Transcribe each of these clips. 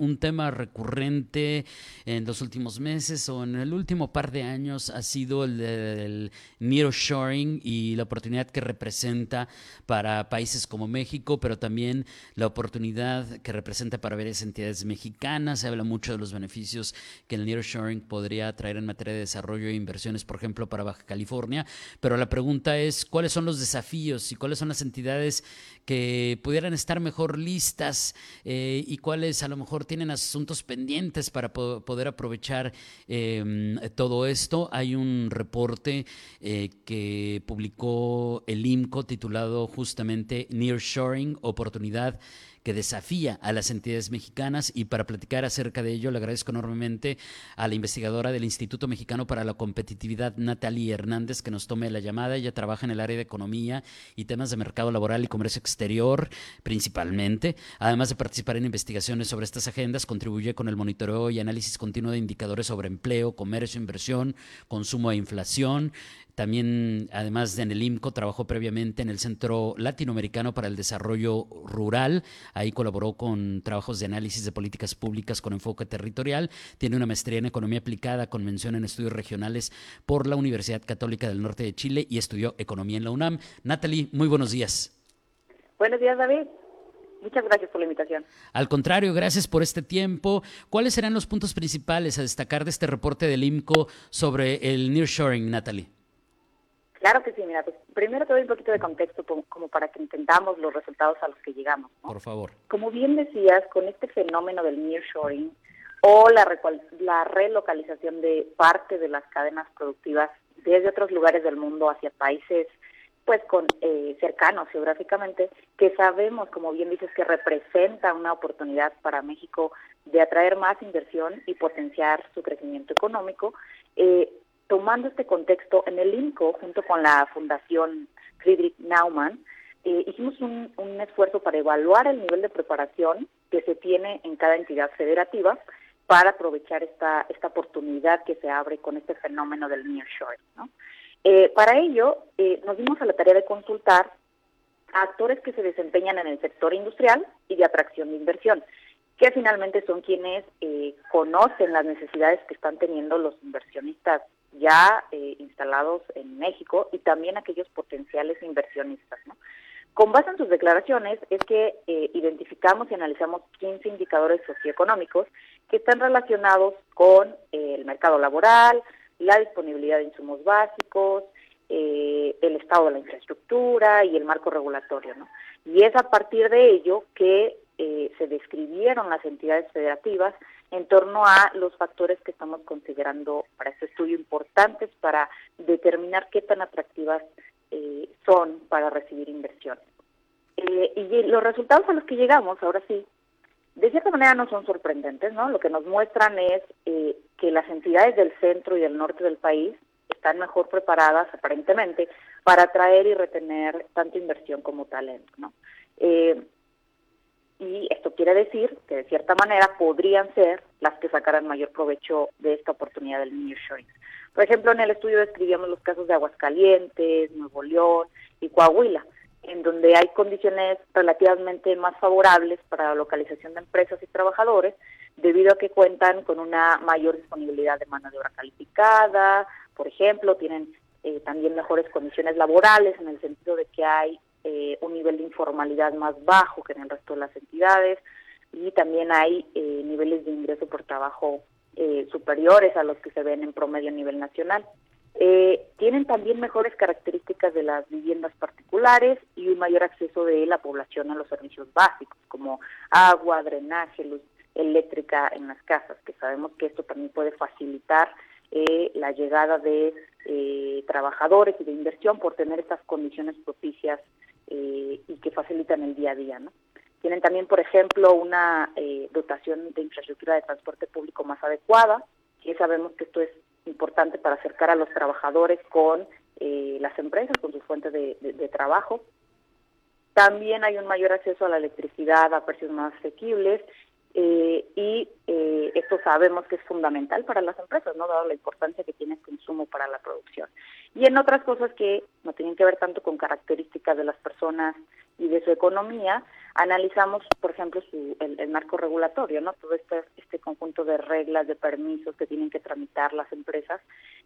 un tema recurrente en los últimos meses o en el último par de años ha sido el del nearshoring y la oportunidad que representa para países como México, pero también la oportunidad que representa para varias entidades mexicanas. Se habla mucho de los beneficios que el nearshoring podría traer en materia de desarrollo e inversiones, por ejemplo, para Baja California. Pero la pregunta es, ¿cuáles son los desafíos y cuáles son las entidades que pudieran estar mejor listas eh, y cuáles a lo mejor tienen asuntos pendientes para poder aprovechar em, todo esto. Hay un reporte eh, que publicó el IMCO titulado justamente Nearshoring, oportunidad que desafía a las entidades mexicanas y para platicar acerca de ello le agradezco enormemente a la investigadora del Instituto Mexicano para la Competitividad, Natalie Hernández, que nos tome la llamada. Ella trabaja en el área de economía y temas de mercado laboral y comercio exterior principalmente. Además de participar en investigaciones sobre estas agendas, contribuye con el monitoreo y análisis continuo de indicadores sobre empleo, comercio, inversión, consumo e inflación. También, además de en el IMCO, trabajó previamente en el Centro Latinoamericano para el Desarrollo Rural. Ahí colaboró con trabajos de análisis de políticas públicas con enfoque territorial. Tiene una maestría en Economía Aplicada con mención en estudios regionales por la Universidad Católica del Norte de Chile y estudió Economía en la UNAM. Natalie, muy buenos días. Buenos días, David. Muchas gracias por la invitación. Al contrario, gracias por este tiempo. ¿Cuáles serán los puntos principales a destacar de este reporte del IMCO sobre el nearshoring, Natalie? Claro que sí, mira, pues primero te doy un poquito de contexto como, para que entendamos los resultados a los que llegamos. Por favor. Como bien decías, con este fenómeno del nearshoring o la, la relocalización de parte de las cadenas productivas desde otros lugares del mundo hacia países pues con eh, cercanos geográficamente, que sabemos, como bien dices, que representa una oportunidad para México de atraer más inversión y potenciar su crecimiento económico, eh, tomando este contexto, en el INCO, junto con la Fundación Friedrich Naumann, eh, hicimos un, esfuerzo para evaluar el nivel de preparación que se tiene en cada entidad federativa para aprovechar esta, esta oportunidad que se abre con este fenómeno del nearshoring. ¿no? Eh, para ello, eh, nos dimos a la tarea de consultar a actores que se desempeñan en el sector industrial y de atracción de inversión, que finalmente son quienes conocen las necesidades que están teniendo los inversionistas ya eh, instalados en México y también aquellos potenciales inversionistas. ¿no? Con base en sus declaraciones es que eh, identificamos y analizamos 15 indicadores socioeconómicos que están relacionados con eh, el mercado laboral, la disponibilidad de insumos básicos, el estado de la infraestructura y el marco regulatorio. ¿no? Y es a partir de ello que se describieron las entidades federativas en torno a los factores que estamos considerando para este estudio importantes para determinar qué tan atractivas eh, son para recibir inversiones. Eh, y los resultados a los que llegamos, ahora sí, de cierta manera no son sorprendentes, ¿no? Lo que nos muestran es eh, que las entidades del centro y del norte del país están mejor preparadas, aparentemente, para atraer y retener tanto inversión como talento, ¿no? Y esto quiere decir que de cierta manera podrían ser las que sacaran mayor provecho de esta oportunidad del nearshoring. Por ejemplo, en el estudio describíamos los casos de Aguascalientes, Nuevo León y Coahuila, en donde hay condiciones relativamente más favorables para la localización de empresas y trabajadores, debido a que cuentan con una mayor disponibilidad de mano de obra calificada, por ejemplo, tienen eh, también mejores condiciones laborales en el sentido de que hay eh, un nivel de informalidad más bajo que en el resto de las entidades y también hay eh, niveles de ingreso por trabajo eh, superiores a los que se ven en promedio a nivel nacional. tienen también mejores características de las viviendas particulares y un mayor acceso de la población a los servicios básicos como agua, drenaje, luz eléctrica en las casas, que sabemos que esto también puede facilitar la llegada de trabajadores y de inversión por tener estas condiciones propicias eh, y que facilitan el día a día. ¿no? Tienen también, por ejemplo, una eh, dotación de infraestructura de transporte público más adecuada, que sabemos que esto es importante para acercar a los trabajadores con eh, las empresas, con sus fuentes de, de, trabajo. También hay un mayor acceso a la electricidad a precios más asequibles eh, y eh, esto sabemos que es fundamental para las empresas, no dado la importancia que tiene el consumo para la producción. Y en otras cosas que no tienen que ver tanto con características de las personas y de su economía, analizamos, por ejemplo, su, el, marco regulatorio, ¿no? Todo este, este conjunto de reglas, de permisos que tienen que tramitar las empresas.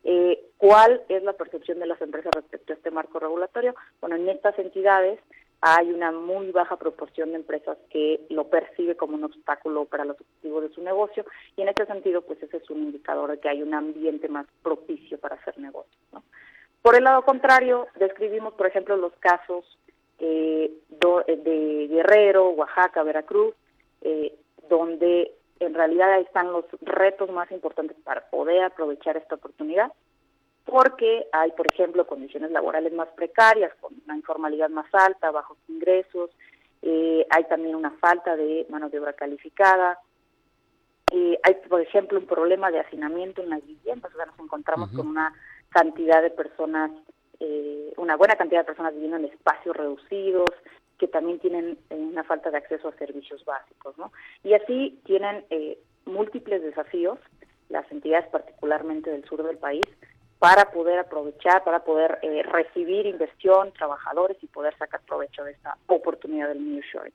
Eh, ¿Cuál es la percepción de las empresas respecto a este marco regulatorio? Bueno, en estas entidades hay una muy baja proporción de empresas que lo percibe como un obstáculo para los objetivos de su negocio y en este sentido, pues ese es un indicador de que hay un ambiente más propicio para hacer negocios. Por el lado contrario, describimos, por ejemplo, los casos eh, eh, de Guerrero, Oaxaca, Veracruz, eh, donde en realidad están los retos más importantes para poder aprovechar esta oportunidad, porque hay, por ejemplo, condiciones laborales más precarias, con una informalidad más alta, bajos ingresos, hay también una falta de mano de obra calificada, hay, por ejemplo, un problema de hacinamiento en las viviendas, o sea, nos encontramos con una cantidad de personas, eh, una buena cantidad de personas viviendo en espacios reducidos, que también tienen eh, una falta de acceso a servicios básicos, ¿no? Y así tienen eh, múltiples desafíos, las entidades particularmente del sur del país, para poder aprovechar, para poder recibir inversión, trabajadores y poder sacar provecho de esta oportunidad del nearshoring.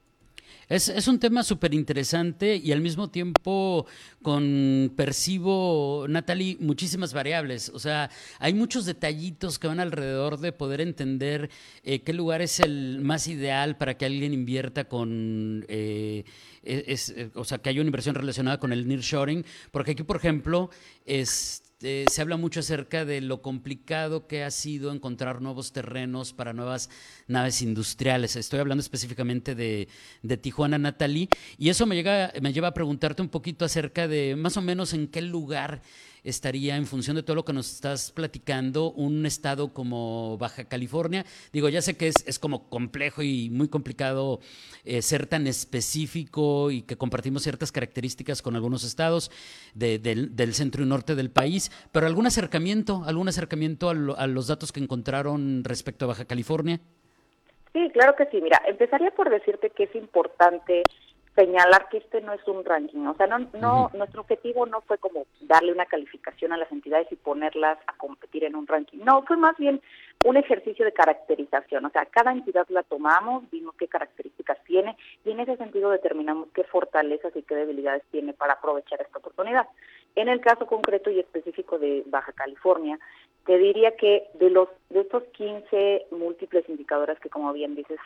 Es, es un tema súper interesante y al mismo tiempo con percibo, Natalie, muchísimas variables. O sea, hay muchos detallitos que van alrededor de poder entender eh, qué lugar es el más ideal para que alguien invierta con, eh, es, o sea, que haya una inversión relacionada con el nearshoring. Porque aquí, por ejemplo, es este, se habla mucho acerca de lo complicado que ha sido encontrar nuevos terrenos para nuevas naves industriales. Estoy hablando específicamente de, de Tijuana, Natalie, y eso me, llega, me lleva a preguntarte un poquito acerca de más o menos en qué lugar estaría, en función de todo lo que nos estás platicando, un estado como Baja California? Digo, ya sé que es, es como complejo y muy complicado eh, ser tan específico y que compartimos ciertas características con algunos estados del, centro y norte del país, pero algún acercamiento, algún acercamiento a, a los datos que encontraron respecto a Baja California? Sí, claro que sí. Mira, empezaría por decirte que es importante señalar que este no es un ranking, o sea, no, no, nuestro objetivo no fue como darle una calificación a las entidades y ponerlas a competir en un ranking, no, fue más bien un ejercicio de caracterización, o sea, cada entidad la tomamos, vimos qué características tiene y en ese sentido determinamos qué fortalezas y qué debilidades tiene para aprovechar esta oportunidad. En el caso concreto y específico de Baja California, te diría que de los de estos 15 múltiples indicadores que como bien dices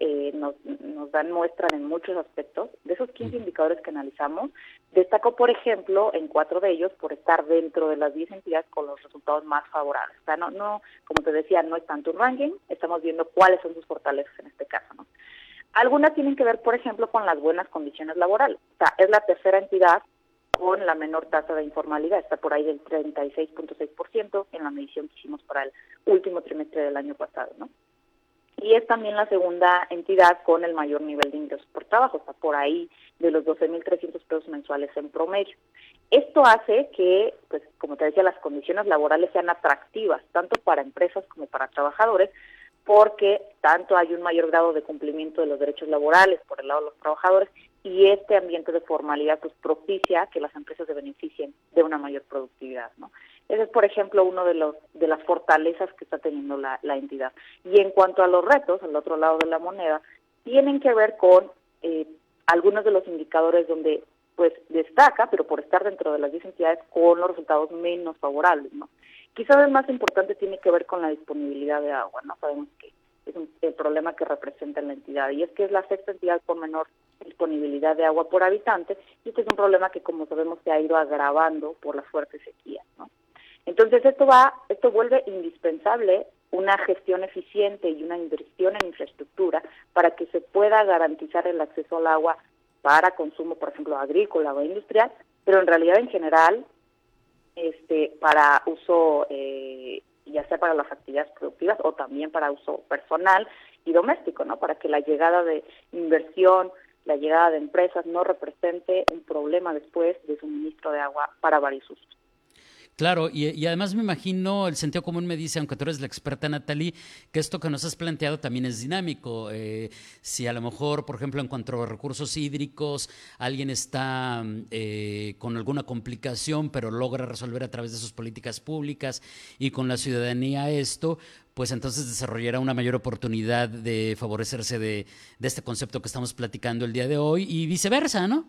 eh, nos, nos dan muestra en muchos aspectos. De esos 15 indicadores que analizamos, destacó, por ejemplo, en cuatro de ellos por estar dentro de las 10 entidades con los resultados más favorables. O sea, no, no, como te decía, no es tanto un ranking, estamos viendo cuáles son sus fortalezas en este caso, ¿no? Algunas tienen que ver, por ejemplo, con las buenas condiciones laborales. O sea, es la tercera entidad con la menor tasa de informalidad, está por ahí del 36.6% en la medición que hicimos para el último trimestre del año pasado, ¿no? Y es también la segunda entidad con el mayor nivel de ingresos por trabajo, está por ahí de los 12.300 pesos mensuales en promedio. Esto hace que, pues, como te decía, las condiciones laborales sean atractivas, tanto para empresas como para trabajadores, porque tanto hay un mayor grado de cumplimiento de los derechos laborales por el lado de los trabajadores y este ambiente de formalidad pues propicia que las empresas se beneficien de una mayor productividad, ¿no? Ese es, por ejemplo, uno de los de las fortalezas que está teniendo la, la entidad. Y en cuanto a los retos, al otro lado de la moneda, tienen que ver con eh, algunos de los indicadores donde pues destaca, pero por estar dentro de las 10 entidades con los resultados menos favorables, ¿no? Quizás el más importante tiene que ver con la disponibilidad de agua, ¿no? Sabemos que es un, el problema que representa la entidad y es que es la sexta entidad con menor disponibilidad de agua por habitante y este es un problema que como sabemos se ha ido agravando por las fuertes sequías, ¿no? Entonces esto va, esto vuelve indispensable una gestión eficiente y una inversión en infraestructura para que se pueda garantizar el acceso al agua para consumo, por ejemplo, agrícola o industrial, pero en realidad en general, este, para uso eh, ya sea para las actividades productivas o también para uso personal y doméstico, ¿no? Para que la llegada de inversión, la llegada de empresas no represente un problema después de suministro de agua para varios usos. Claro, y, además me imagino, el sentido común me dice, aunque tú eres la experta, Natalie, que esto que nos has planteado también es dinámico. Eh, si a lo mejor, por ejemplo, en cuanto a recursos hídricos, alguien está eh, con alguna complicación, pero logra resolver a través de sus políticas públicas y con la ciudadanía esto, pues entonces desarrollará una mayor oportunidad de favorecerse de, de este concepto que estamos platicando el día de hoy y viceversa, ¿no?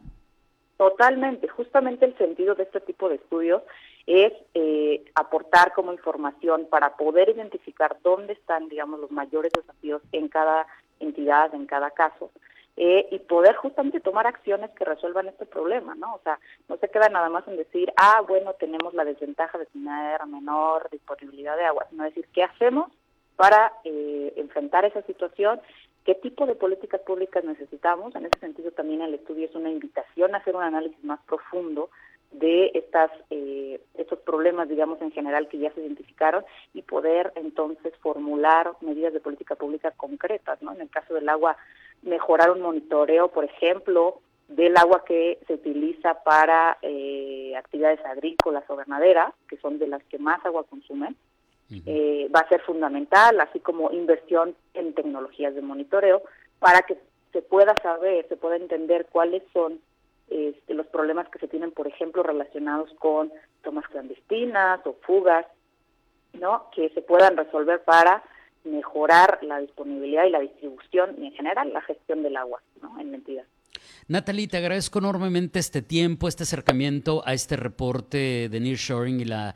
Totalmente, justamente el sentido de este tipo de estudios es eh, aportar como información para poder identificar dónde están, digamos, los mayores desafíos en cada entidad, en cada caso, eh, y poder justamente tomar acciones que resuelvan este problema, ¿no? O sea, no se queda nada más en decir, ah, bueno, tenemos la desventaja de tener menor disponibilidad de agua, sino decir, ¿qué hacemos para eh, enfrentar esa situación? ¿Qué tipo de políticas públicas necesitamos? En ese sentido, también el estudio es una invitación a hacer un análisis más profundo de estas eh, estos problemas, digamos, en general que ya se identificaron y poder entonces formular medidas de política pública concretas, ¿no? En el caso del agua, mejorar un monitoreo, por ejemplo, del agua que se utiliza para eh, actividades agrícolas o ganaderas, que son de las que más agua consumen, eh, va a ser fundamental, así como inversión en tecnologías de monitoreo, para que se pueda saber, se pueda entender cuáles son este, los problemas que se tienen, por ejemplo, relacionados con tomas clandestinas o fugas, ¿no? Que se puedan resolver para mejorar la disponibilidad y la distribución y en general la gestión del agua, ¿no? En la entidad. Natalie, te agradezco enormemente este tiempo, este acercamiento a este reporte de Nearshoring y la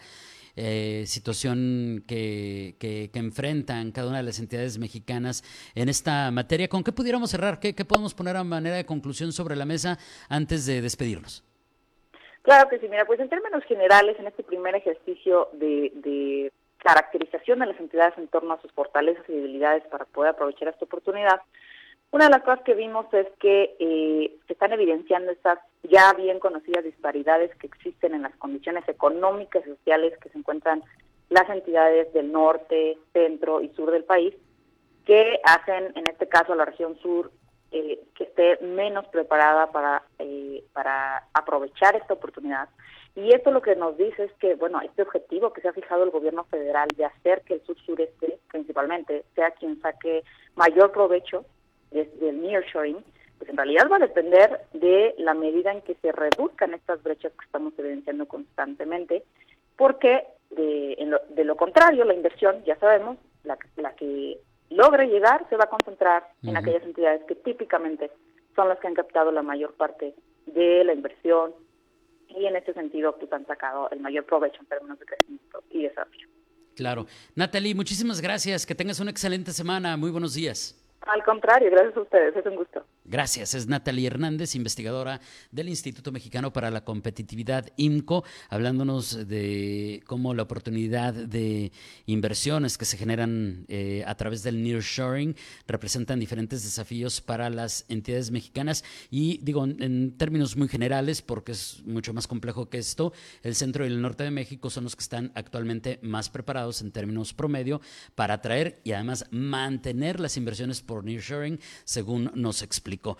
eh, situación que, que, enfrentan cada una de las entidades mexicanas en esta materia. ¿Con qué pudiéramos cerrar? ¿Qué, podemos poner a manera de conclusión sobre la mesa antes de despedirnos? Claro que sí, mira, pues en términos generales, en este primer ejercicio de, de caracterización de las entidades en torno a sus fortalezas y debilidades para poder aprovechar esta oportunidad, una de las cosas que vimos es que eh, se están evidenciando estas ya bien conocidas disparidades que existen en las condiciones económicas y sociales que se encuentran las entidades del norte, centro y sur del país, que hacen, en este caso, a la región sur eh, que esté menos preparada para, eh, para aprovechar esta oportunidad. Y esto lo que nos dice es que, bueno, este objetivo que se ha fijado el gobierno federal de hacer que el sur-sureste, principalmente, sea quien saque mayor provecho desde el nearshoring, pues en realidad va a depender de la medida en que se reduzcan estas brechas que estamos evidenciando constantemente, porque de, lo, contrario, la inversión, ya sabemos, la, que logre llegar se va a concentrar en aquellas entidades que típicamente son las que han captado la mayor parte de la inversión y en este sentido pues han sacado el mayor provecho en términos de crecimiento y desarrollo. Claro. Natalie, muchísimas gracias. Que tengas una excelente semana. Muy buenos días. Al contrario, gracias a ustedes, es un gusto. Gracias, es Natalie Hernández, investigadora del Instituto Mexicano para la Competitividad, IMCO, hablándonos de cómo la oportunidad de inversiones que se generan eh, a través del nearshoring representan diferentes desafíos para las entidades mexicanas y digo en términos muy generales, porque es mucho más complejo que esto, el centro y el norte de México son los que están actualmente más preparados en términos promedio para atraer y además mantener las inversiones por nearshoring, según nos explica público.